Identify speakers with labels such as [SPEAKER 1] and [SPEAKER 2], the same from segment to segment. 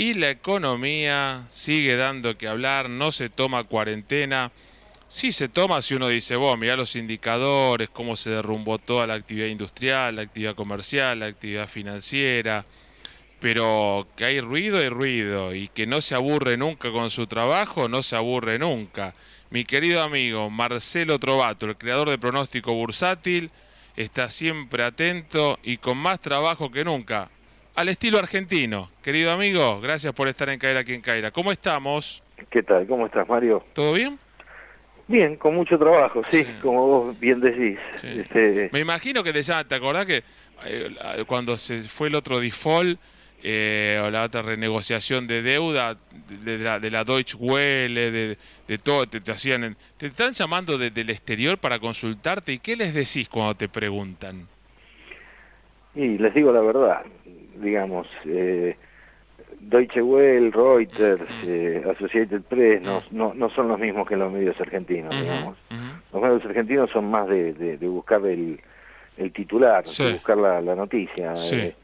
[SPEAKER 1] y la economía sigue dando que hablar, no se toma cuarentena. Sí se toma si uno dice, vos, mirá los indicadores, cómo se derrumbó toda la actividad industrial, la actividad comercial, la actividad financiera, pero que hay ruido y ruido, y que no se aburre nunca con su trabajo, no se aburre nunca. Mi querido amigo Marcelo Trovato, el creador de Pronóstico Bursátil, está siempre atento y con más trabajo que nunca al estilo argentino. Querido amigo, gracias por estar en Caira aquí en Caira. ¿Cómo estamos?
[SPEAKER 2] ¿Qué tal? ¿Cómo estás, Mario?
[SPEAKER 1] ¿Todo bien?
[SPEAKER 2] Bien, con mucho trabajo, sí, como vos bien decís.
[SPEAKER 1] Este... Me imagino que ya, ¿te acordás que eh, cuando se fue el otro default eh, o la otra renegociación de deuda de, la, Deutsche Welle, de, de todo, te, hacían, te están llamando desde el exterior para consultarte y qué les decís cuando te preguntan?
[SPEAKER 2] Y les digo la verdad, digamos, eh, Deutsche Welle, Reuters, eh, Associated Press no, no, no, son los mismos que los medios argentinos, digamos. Los medios argentinos son más de, de, buscar el, el titular, de buscar la, la noticia. Eh,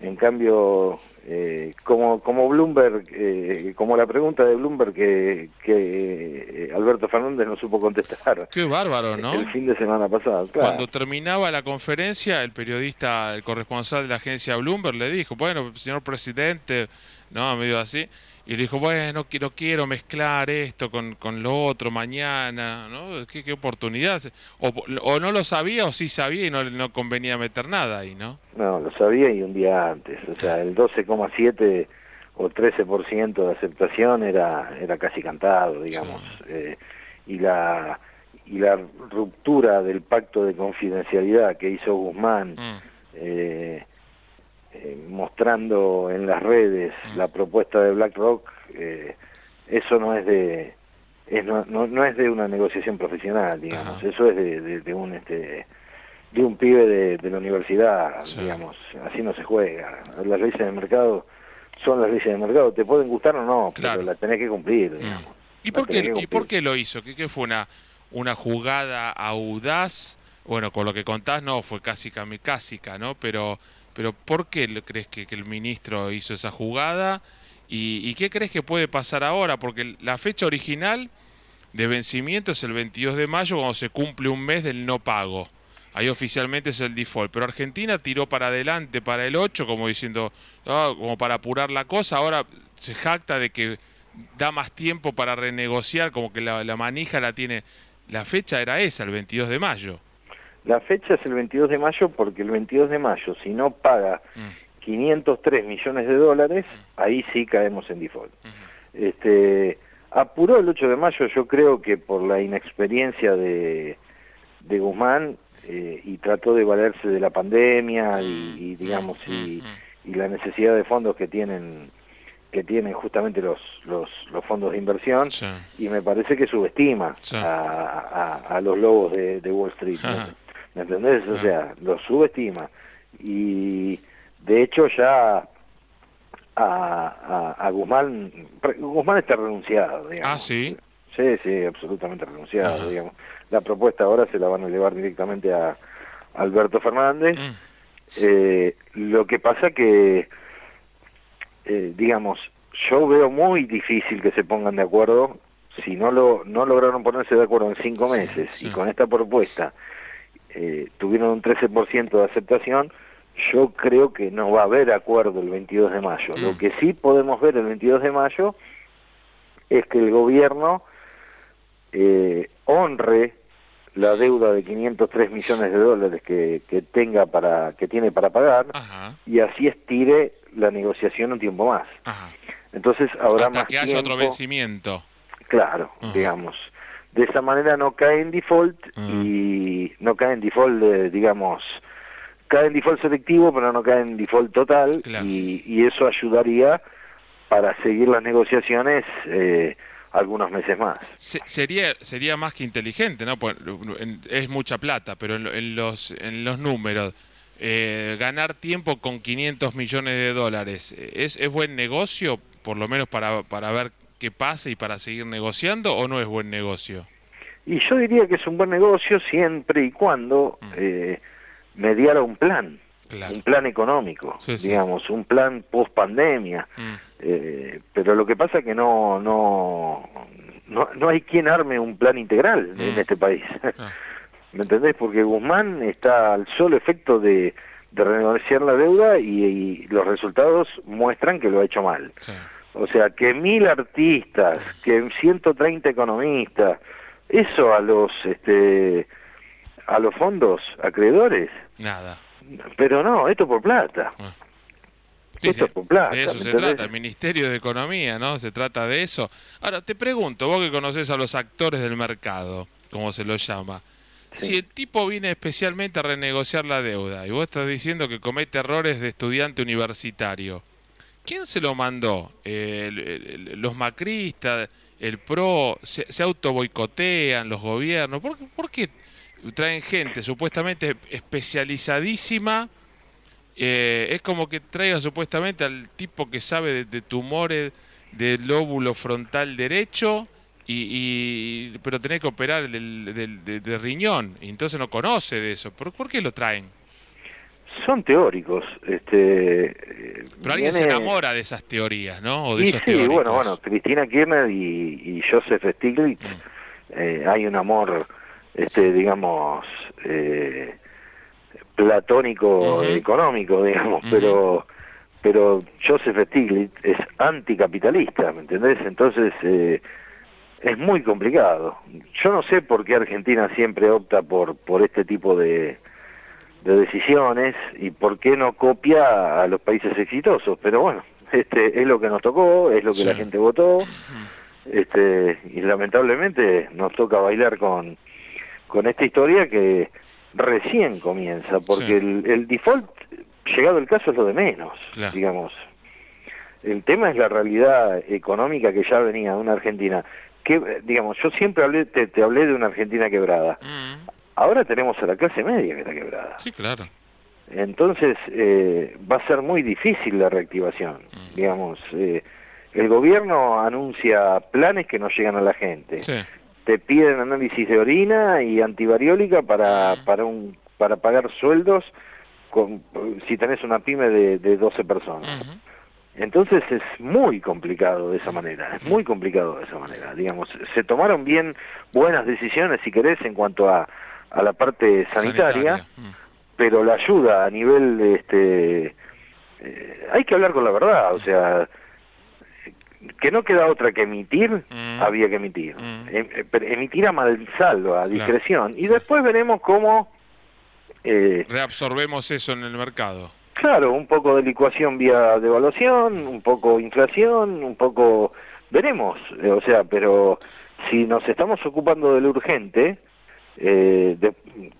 [SPEAKER 2] en cambio, eh, como, como Bloomberg, eh, como la pregunta de Bloomberg que, que eh, Alberto Fernández no supo contestar.
[SPEAKER 1] Qué bárbaro, ¿no?
[SPEAKER 2] El fin de semana pasado.
[SPEAKER 1] Cuando terminaba la conferencia, el periodista, el corresponsal de la agencia Bloomberg le dijo, bueno, señor presidente, ¿no? Medio así y le dijo, bueno, quiero, quiero mezclar esto con, con lo otro mañana, ¿no? ¿Qué, qué oportunidad? O, o, no lo sabía o sí sabía y no, no convenía meter nada ahí, ¿no?
[SPEAKER 2] No, lo sabía y un día antes. O sea, el 12,7 o 13% de aceptación era, era casi cantado, digamos. Eh, y la y la ruptura del pacto de confidencialidad que hizo Guzmán mm. eh, eh, mostrando en las redes la propuesta de BlackRock, eh, eso no es de es, no, no, es de una negociación profesional, digamos, eso es de, de, un este de un pibe de, la universidad, digamos, así no se juega. Las leyes del mercado son las leyes del mercado, te pueden gustar o no, pero las tenés que cumplir, mm. digamos.
[SPEAKER 1] ¿Y por, qué, ¿Y por qué lo hizo? ¿Qué, qué fue una, una jugada audaz? Bueno, con lo que contás no, fue casi kamikazika, ¿no? Pero pero ¿por qué crees que, el ministro hizo esa jugada? ¿Y, qué crees que puede pasar ahora? Porque la fecha original de vencimiento es el 22 de mayo cuando se cumple un mes del no pago. Ahí oficialmente es el default. Pero Argentina tiró para adelante para el 8 como diciendo, ah, como para apurar la cosa. Ahora se jacta de que da más tiempo para renegociar, como que la, la manija la tiene. La fecha era esa, el 22 de mayo.
[SPEAKER 2] La fecha es el 22 de mayo porque el 22 de mayo, si no paga 503 mm. millones de dólares, mm. ahí sí caemos en default. este, apuró el 8 de mayo, yo creo que por la inexperiencia de, de Guzmán eh, y trató de valerse de la pandemia y, mm. digamos y, la necesidad de fondos que tienen que tienen justamente los, los, los fondos de inversión y me parece que subestima a, a, los lobos de, Wall Street. ¿Me entendés? O sea, lo subestima. Y de hecho ya a, a, Guzmán, Guzmán está renunciado, digamos.
[SPEAKER 1] Ah, sí.
[SPEAKER 2] Sí, sí, absolutamente renunciado, digamos. La propuesta ahora se la van a elevar directamente a Alberto Fernández. Mm. Eh, lo que pasa que, eh, digamos, yo veo muy difícil que se pongan de acuerdo si no lo no lograron ponerse de acuerdo en cinco meses y con esta propuesta eh, tuvieron un 13% de aceptación, yo creo que no va a haber acuerdo el 22 de mayo. Lo mm. que sí podemos ver el 22 de mayo es que el gobierno eh, honre la deuda de 503 millones de dólares que, que tenga para que tiene para pagar y así estire la negociación un tiempo más. Entonces habrá
[SPEAKER 1] Hasta
[SPEAKER 2] más
[SPEAKER 1] que haya otro vencimiento.
[SPEAKER 2] Claro, digamos de esa manera no cae en default mm. y no cae en default, digamos, cae en default selectivo, pero no cae en default total y, eso ayudaría para seguir las negociaciones eh, algunos meses más.
[SPEAKER 1] sería sería más que inteligente, ¿no? Pues, es mucha plata, pero en, los en los números eh, ganar tiempo con 500 millones de dólares es, es buen negocio, por lo menos para para ver que pase y para seguir negociando o no es buen negocio?
[SPEAKER 2] Y yo diría que es un buen negocio siempre y cuando mm. eh, mediara un plan. un plan económico, digamos, un plan post pandemia. Mm. Eh, pero lo que pasa es que no, no, no, hay quien arme un plan integral en mm. este país. Ah. ¿Me entendés? Porque Guzmán está al solo efecto de, de renegociar la deuda y, los resultados muestran que lo ha hecho mal. O sea, que mil artistas, que 130 economistas, eso a los este a los fondos acreedores.
[SPEAKER 1] Nada.
[SPEAKER 2] Pero no, esto por plata. Ah.
[SPEAKER 1] esto por plata. De eso se trata, el Ministerio de Economía, ¿no? Se trata de eso. Ahora, te pregunto, vos que conoces a los actores del mercado, como se los llama, si el tipo viene especialmente a renegociar la deuda y vos estás diciendo que comete errores de estudiante universitario, ¿quién se lo mandó? ¿Los macristas? ¿El PRO? ¿Se, se auto los gobiernos? ¿Por, ¿Por, qué traen gente supuestamente especializadísima? Eh, es como que traiga supuestamente al tipo que sabe de, tumores del lóbulo frontal derecho y, pero tenés que operar del, del, riñón, y entonces no conoce de eso. ¿Por, ¿Por, qué lo traen?
[SPEAKER 2] Son teóricos. Este,
[SPEAKER 1] pero alguien se enamora de esas teorías, ¿no? O de esos
[SPEAKER 2] sí, bueno, bueno, Cristina Kirchner y, Joseph Stiglitz, mm. eh, hay un amor, este, digamos, eh, platónico económico, digamos, pero pero Joseph Stiglitz es anticapitalista, ¿me entendés? Entonces, eh, es muy complicado. Yo no sé por qué Argentina siempre opta por, por este tipo de, de decisiones y por qué no copia a los países exitosos, pero bueno, este es lo que nos tocó, es lo que la gente votó, este y lamentablemente nos toca bailar con, con esta historia que recién comienza, porque el, el, default, llegado el caso, es lo de menos, digamos. El tema es la realidad económica que ya venía de una Argentina que, digamos, yo siempre hablé, te, hablé de una Argentina quebrada. Mm. Ahora tenemos a la clase media que está quebrada.
[SPEAKER 1] Sí, claro.
[SPEAKER 2] Entonces eh, va a ser muy difícil la reactivación. Mm. Digamos, eh, el gobierno anuncia planes que no llegan a la gente. Te piden análisis de orina y antivariólica para, mm. para, un, para pagar sueldos con, si tenés una pyme de, de 12 personas. Entonces es muy complicado de esa manera, es muy complicado de esa manera. Digamos, se tomaron bien buenas decisiones, si querés, en cuanto a, a la parte sanitaria, mm. pero la ayuda a nivel, este, eh, hay que hablar con la verdad, o sea, que no queda otra que emitir, mm. había que emitir. Mm. Em, eh, emitir a saldo, a discreción, y después veremos cómo...
[SPEAKER 1] Eh, Reabsorbemos eso en el mercado.
[SPEAKER 2] Claro, un poco de licuación vía devaluación, un poco inflación, un poco... Veremos, eh, o sea, pero si nos estamos ocupando de lo urgente, eh,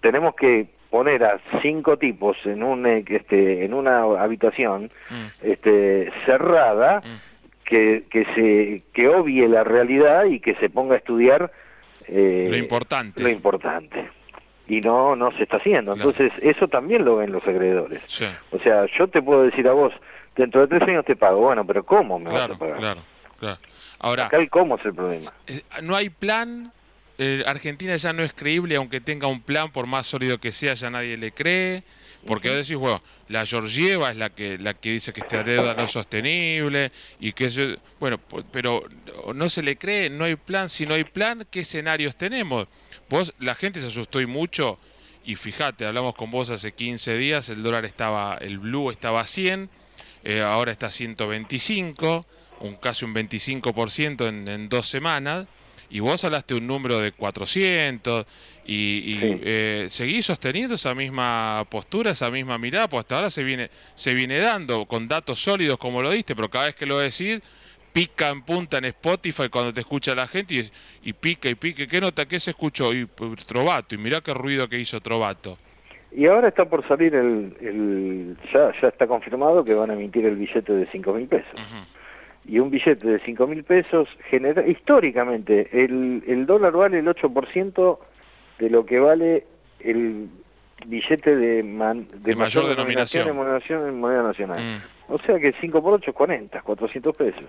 [SPEAKER 2] tenemos que poner a cinco tipos en un eh, este en una habitación mm. este cerrada mm. que, que se que obvie la realidad y que se ponga a estudiar
[SPEAKER 1] lo importante
[SPEAKER 2] lo importante y no no se está haciendo. Entonces, eso también lo ven los acreedores. O sea, yo te puedo decir a vos, dentro de tres años te pago, bueno, pero ¿cómo me vas a pagar?
[SPEAKER 1] Claro, claro. Ahora,
[SPEAKER 2] Acá el cómo es el problema.
[SPEAKER 1] Eh, no hay plan, eh, Argentina ya no es creíble, aunque tenga un plan, por más sólido que sea, ya nadie le cree. Porque vos decís, bueno, la Georgieva es la que la que dice que esta deuda no es sostenible y que eso, bueno, pero no se le cree, no hay plan, si no hay plan, ¿qué escenarios tenemos? Vos, la gente se asustó y mucho, y fíjate, hablamos con vos hace 15 días, el dólar estaba, el blue estaba a 100, eh, ahora está a 125, un, casi un 25% en, en dos semanas, y vos hablaste un número de 400, y, eh, seguís sosteniendo esa misma postura, esa misma mirada, pues hasta ahora se viene, se viene dando con datos sólidos como lo diste, pero cada vez que lo decís, pica en punta en Spotify cuando te escucha la gente y, y pica y pica. ¿Qué nota? ¿Qué se escuchó? Y pues, Trovato. Y mirá qué ruido que hizo Trovato.
[SPEAKER 2] Y ahora está por salir el, el ya, ya está confirmado que van a emitir el billete de 5 mil pesos. Y un billete de 5 mil pesos genera, históricamente, el, el dólar vale el 8% de lo que vale el billete de,
[SPEAKER 1] de, mayor, denominación,
[SPEAKER 2] en moneda nacional. Mm. O sea que 5 por 8 es 40, 400 pesos.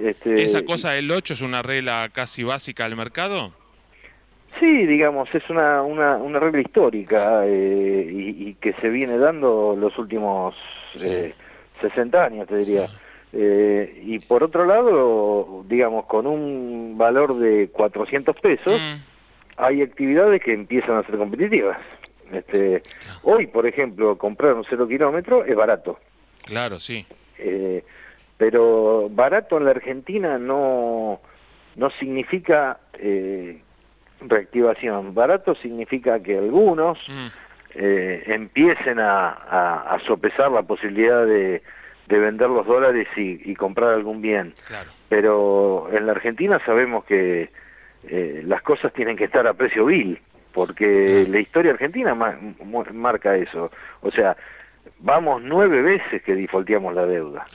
[SPEAKER 1] Este, ¿Esa cosa del 8 es una regla casi básica del mercado?
[SPEAKER 2] Sí, digamos, es una, una, una regla histórica eh, y, que se viene dando los últimos eh, 60 años, te diría. Eh, y por otro lado, digamos, con un valor de 400 pesos, mm. hay actividades que empiezan a ser competitivas. Este, hoy, por ejemplo, comprar un cero kilómetro es barato.
[SPEAKER 1] Claro, sí.
[SPEAKER 2] Eh, pero barato en la Argentina no, no significa eh, reactivación. Barato significa que algunos mm. eh, empiecen a, sopesar la posibilidad de, vender los dólares y, comprar algún bien. Pero en la Argentina sabemos que eh, las cosas tienen que estar a precio vil, porque la historia argentina marca eso. O sea, vamos nueve veces que defaulteamos la deuda.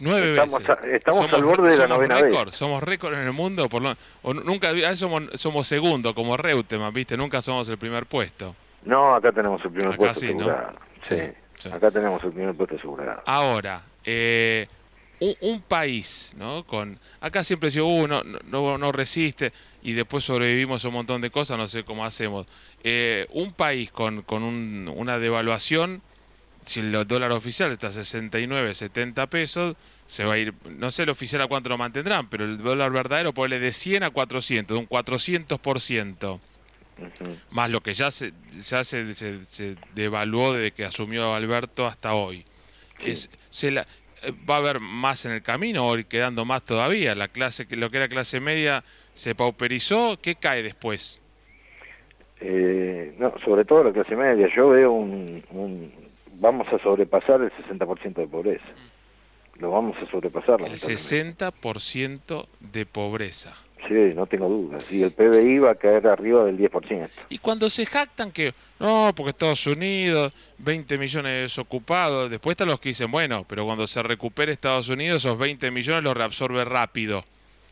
[SPEAKER 1] Nueve
[SPEAKER 2] estamos
[SPEAKER 1] veces.
[SPEAKER 2] estamos al borde de la novena
[SPEAKER 1] vez. Somos récord en el mundo. Por o nunca somos, somos segundo, como Reutemann, ¿viste? Nunca somos el primer puesto.
[SPEAKER 2] No, acá tenemos el primer puesto asegurado. Sí, acá tenemos el primer puesto asegurado.
[SPEAKER 1] Ahora, eh, un, país, ¿no? Con Acá siempre uno uh, no, no, resiste y después sobrevivimos a un montón de cosas, no sé cómo hacemos. Eh, un país con, con un, una devaluación si el dólar oficial está a 69, 70 pesos, se va a ir, no sé el oficial a cuánto lo mantendrán, pero el dólar verdadero puede de 100 a 400, de un 400%. Más lo que ya se, ya se, se, devaluó desde que asumió Alberto hasta hoy. Es, se la, eh, ¿Va a haber más en el camino o quedando más todavía? La clase, lo que era clase media se pauperizó, ¿qué cae después?
[SPEAKER 2] Eh, no, sobre todo la clase media. Yo veo un, vamos a sobrepasar el 60% de pobreza. Lo vamos a sobrepasar.
[SPEAKER 1] El 60% de pobreza.
[SPEAKER 2] Sí, no tengo dudas. Y el PBI va a caer arriba del 10%.
[SPEAKER 1] Y cuando se jactan que, no, porque Estados Unidos, 20 millones desocupados, después están los que dicen, bueno, pero cuando se recupere Estados Unidos, esos 20 millones los reabsorbe rápido.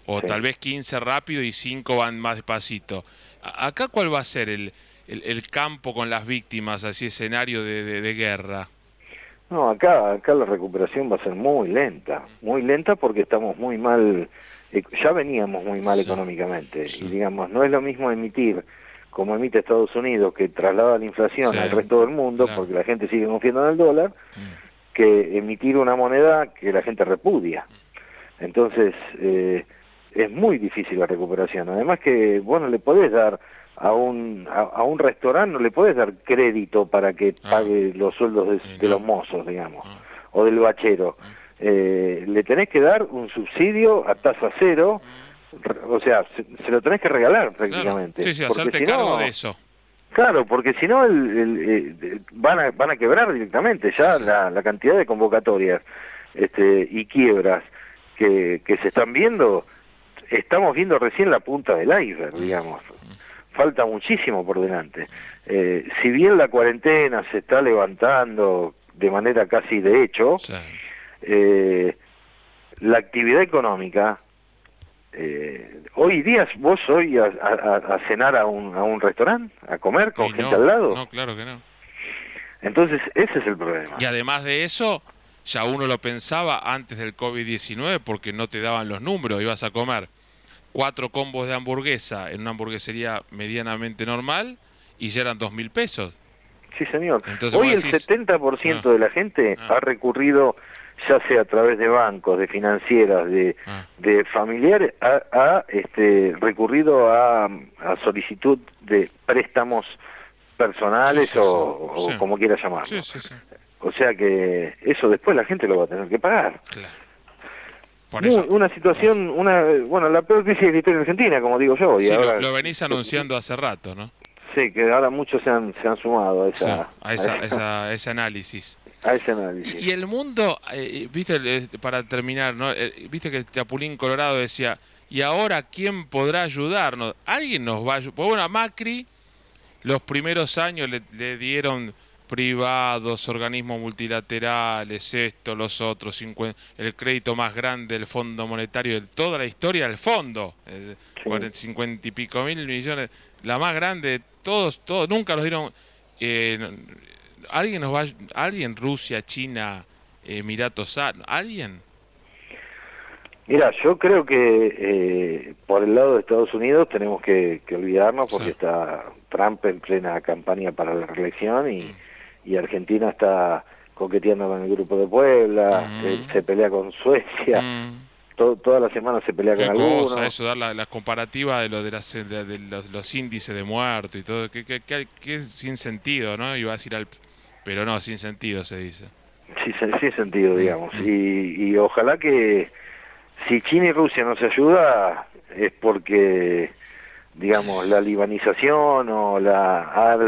[SPEAKER 1] O tal vez 15 rápido y 5 van más despacito. ¿Acá cuál va a ser el, el, campo con las víctimas, así escenario de, guerra?
[SPEAKER 2] No, acá, acá la recuperación va a ser muy lenta, muy lenta porque estamos muy mal, ya veníamos muy mal económicamente y digamos, no es lo mismo emitir como emite Estados Unidos que traslada la inflación al resto del mundo porque la gente sigue confiando en el dólar, mm. que emitir una moneda que la gente repudia. Entonces, eh, es muy difícil la recuperación. Además que, bueno, le podés dar a un, a, un restaurante no le puedes dar crédito para que ah. pague los sueldos de, los mozos, digamos, ah. o del bachero. Ah. Eh, le tenés que dar un subsidio a tasa cero, o sea, se, lo tenés que regalar prácticamente.
[SPEAKER 1] Sí, sí, hacerte cargo de eso.
[SPEAKER 2] Claro, porque si no el, eh, van, a, van a quebrar directamente ya la, la, cantidad de convocatorias este, y quiebras que, que se están viendo, estamos viendo recién la punta del iceberg, digamos falta muchísimo por delante. Eh, si bien la cuarentena se está levantando de manera casi de hecho, eh, la actividad económica, eh, hoy día vos hoy a, cenar a un, a un restaurante, a comer con gente al lado.
[SPEAKER 1] No, claro que no.
[SPEAKER 2] Entonces, ese es el problema.
[SPEAKER 1] Y además de eso, ya uno lo pensaba antes del COVID-19 porque no te daban los números, ibas a comer cuatro combos de hamburguesa en una hamburguesería medianamente normal y ya eran dos mil pesos.
[SPEAKER 2] Sí, señor. Hoy el 70% ah. de la gente ah. ha recurrido, ya sea a través de bancos, de financieras, de, ah. de familiares, ha, este, recurrido a, solicitud de préstamos personales o, como quiera llamarlo. O sea que eso después la gente lo va a tener que pagar. Claro una situación, una bueno, la peor crisis de la historia Argentina, como digo yo.
[SPEAKER 1] Y ahora, lo, venís anunciando hace rato, ¿no?
[SPEAKER 2] Sí, que ahora muchos se han, se han sumado a, esa,
[SPEAKER 1] a, ese análisis.
[SPEAKER 2] A ese análisis.
[SPEAKER 1] Y, el mundo, eh, viste, eh, para terminar, ¿no? Eh, viste que Chapulín Colorado decía, ¿y ahora quién podrá ayudarnos? Alguien nos va a ayudar. Pues bueno, a Macri los primeros años le, le dieron privados, organismos multilaterales, esto, los otros, el crédito más grande del Fondo Monetario de toda la historia del fondo, eh, 50 y pico mil millones, la más grande de todos, todos, nunca los dieron. Eh, ¿Alguien nos va, alguien, Rusia, China, Emiratos, alguien?
[SPEAKER 2] Mira, yo creo que eh, por el lado de Estados Unidos tenemos que, olvidarnos porque está Trump en plena campaña para la reelección y, y Argentina está coqueteando con el grupo de Puebla, eh, se pelea con Suecia. Toda la semana se pelea con algunos.
[SPEAKER 1] eso, dar la, comparativa de, lo de, las, de, los, índices de muerto y todo, que, que, que, sin sentido, ¿no? Iba a decir al... Pero no, sin sentido se dice.
[SPEAKER 2] Sí, sin sentido, digamos. Y, y ojalá que si China y Rusia no se ayuda es porque digamos la libanización o la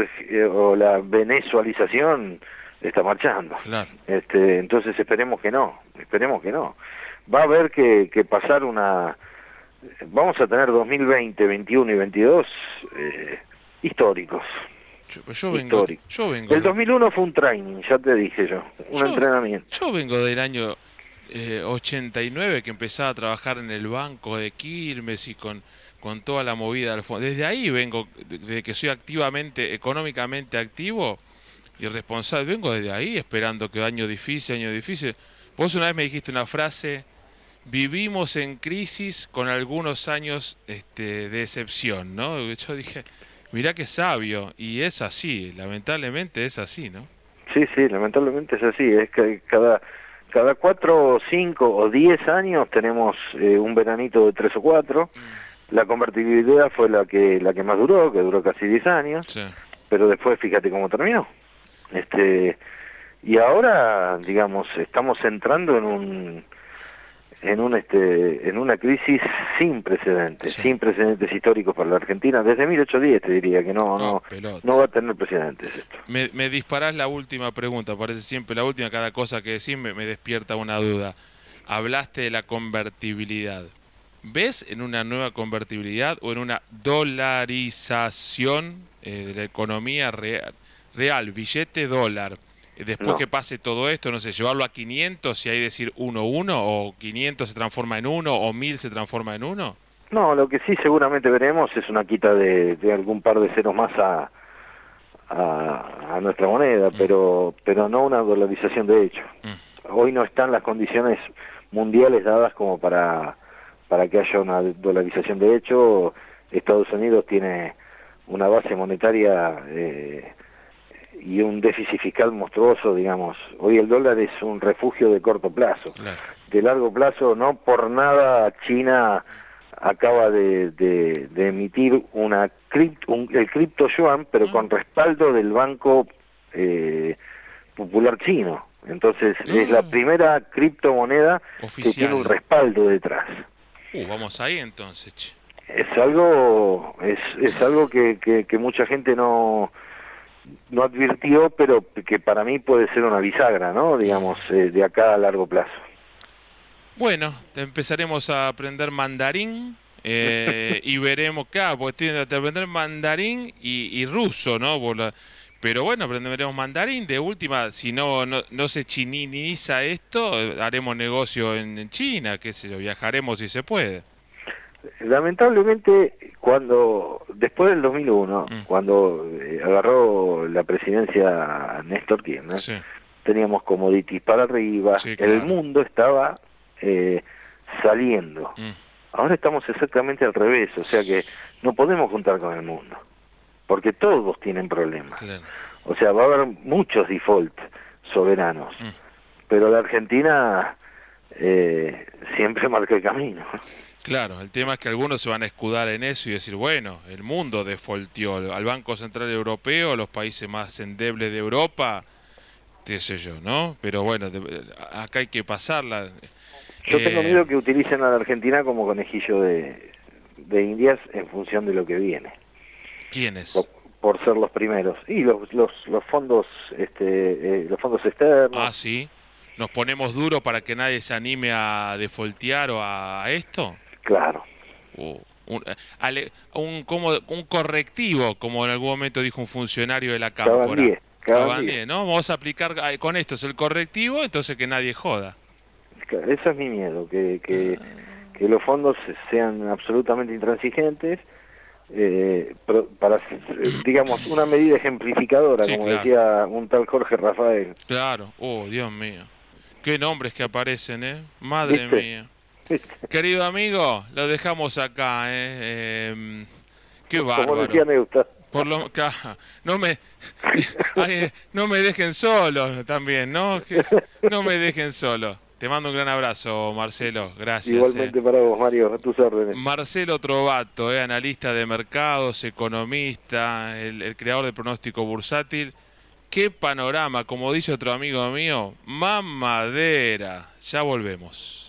[SPEAKER 2] o la venezualización está marchando este entonces esperemos que no esperemos que no va a haber que, pasar una vamos a tener 2020 21 y 22 eh, históricos
[SPEAKER 1] yo, vengo, yo vengo
[SPEAKER 2] el 2001 fue un training ya te dije yo un entrenamiento
[SPEAKER 1] yo vengo del año eh, 89 que empezaba a trabajar en el banco de Quilmes y con, con toda la movida del fondo. Desde ahí vengo, desde que soy activamente, económicamente activo y responsable, vengo desde ahí esperando que año difícil, año difícil. Vos una vez me dijiste una frase, vivimos en crisis con algunos años este, de excepción, ¿no? Yo dije, mirá qué sabio, y es así, lamentablemente es así, ¿no?
[SPEAKER 2] Sí, sí, lamentablemente es así, es que cada cada cuatro o cinco o diez años tenemos eh, un veranito de tres o cuatro. Mm. La convertibilidad fue la que la que más duró, que duró casi diez años. Pero después fíjate cómo terminó. Este y ahora, digamos, estamos entrando en un en un este en una crisis sin precedentes, sin precedentes históricos para la Argentina desde 1810 te diría que no no no, va a tener precedentes esto.
[SPEAKER 1] Me, me disparás la última pregunta, parece siempre la última cada cosa que decís me, despierta una duda. Hablaste de la convertibilidad. ¿Ves en una nueva convertibilidad o en una dolarización eh, de la economía real, real billete dólar? Después que pase todo esto, no sé, llevarlo a 500 y ahí decir 1-1 o 500 se transforma en 1 o 1000 se transforma en 1?
[SPEAKER 2] No, lo que sí seguramente veremos es una quita de, algún par de ceros más a, a, nuestra moneda, mm. pero, pero no una dolarización de hecho. Mm. Hoy no están las condiciones mundiales dadas como para, para que haya una dolarización de hecho. Estados Unidos tiene una base monetaria eh, y un déficit fiscal monstruoso, digamos. Hoy el dólar es un refugio de corto plazo. De largo plazo, no por nada China acaba de, de, emitir una el cripto yuan, pero con respaldo del Banco eh, Popular Chino. Entonces es la primera criptomoneda que tiene un respaldo detrás.
[SPEAKER 1] Uh, vamos ahí entonces.
[SPEAKER 2] Es algo, es, es algo que, que, que mucha gente no, no advirtió, pero que para mí puede ser una bisagra, ¿no? Digamos, eh, de acá a largo plazo.
[SPEAKER 1] Bueno, empezaremos a aprender mandarín eh, y veremos, claro, porque tiene que aprender mandarín y, ruso, ¿no? Pero bueno, aprenderemos mandarín. De última, si no, no, se chininiza esto, haremos negocio en, China, qué sé yo, viajaremos si se puede.
[SPEAKER 2] Lamentablemente, cuando después del 2001, mm. cuando eh, agarró la presidencia Néstor Kirchner, teníamos commodities para arriba, el mundo estaba eh, saliendo. Mm. Ahora estamos exactamente al revés, o sea que no podemos juntar con el mundo, porque todos tienen problemas. O sea, va a haber muchos default soberanos, mm. pero la Argentina eh, siempre marca el camino.
[SPEAKER 1] Claro, el tema es que algunos se van a escudar en eso y decir, bueno, el mundo defaultió al Banco Central Europeo, los países más endebles de Europa, qué sé yo, ¿no? Pero bueno, acá hay que pasarla.
[SPEAKER 2] Yo tengo miedo que utilicen a la Argentina como conejillo de, de indias en función de lo que viene.
[SPEAKER 1] ¿Quiénes?
[SPEAKER 2] Por, ser los primeros. Y los, los, los fondos este, eh, los fondos externos.
[SPEAKER 1] Ah, sí. ¿Nos ponemos duro para que nadie se anime a defaultear o a esto?
[SPEAKER 2] Claro.
[SPEAKER 1] un, un, como, un correctivo, como en algún momento dijo un funcionario de la Cámpora. ¿no? Vamos a aplicar con esto es el correctivo, entonces que nadie joda.
[SPEAKER 2] Eso es mi miedo, que, que, ah. que los fondos sean absolutamente intransigentes eh, para, digamos, una medida ejemplificadora, como decía un tal Jorge Rafael.
[SPEAKER 1] Claro, oh, Dios mío. Qué nombres que aparecen, ¿eh? Madre mía. Querido amigo, lo dejamos acá. ¿eh? Em, qué bárbaro.
[SPEAKER 2] Como decía.
[SPEAKER 1] Por lo, no me no me dejen solo también, ¿no? no me dejen solo. Te mando un gran abrazo, Marcelo. Gracias.
[SPEAKER 2] Igualmente
[SPEAKER 1] eh.
[SPEAKER 2] para vos, Mario, a tus órdenes.
[SPEAKER 1] Marcelo Trovato, eh, analista de mercados, economista, el, el creador de pronóstico bursátil. Qué panorama, como dice otro amigo mío, mamadera. Ya volvemos.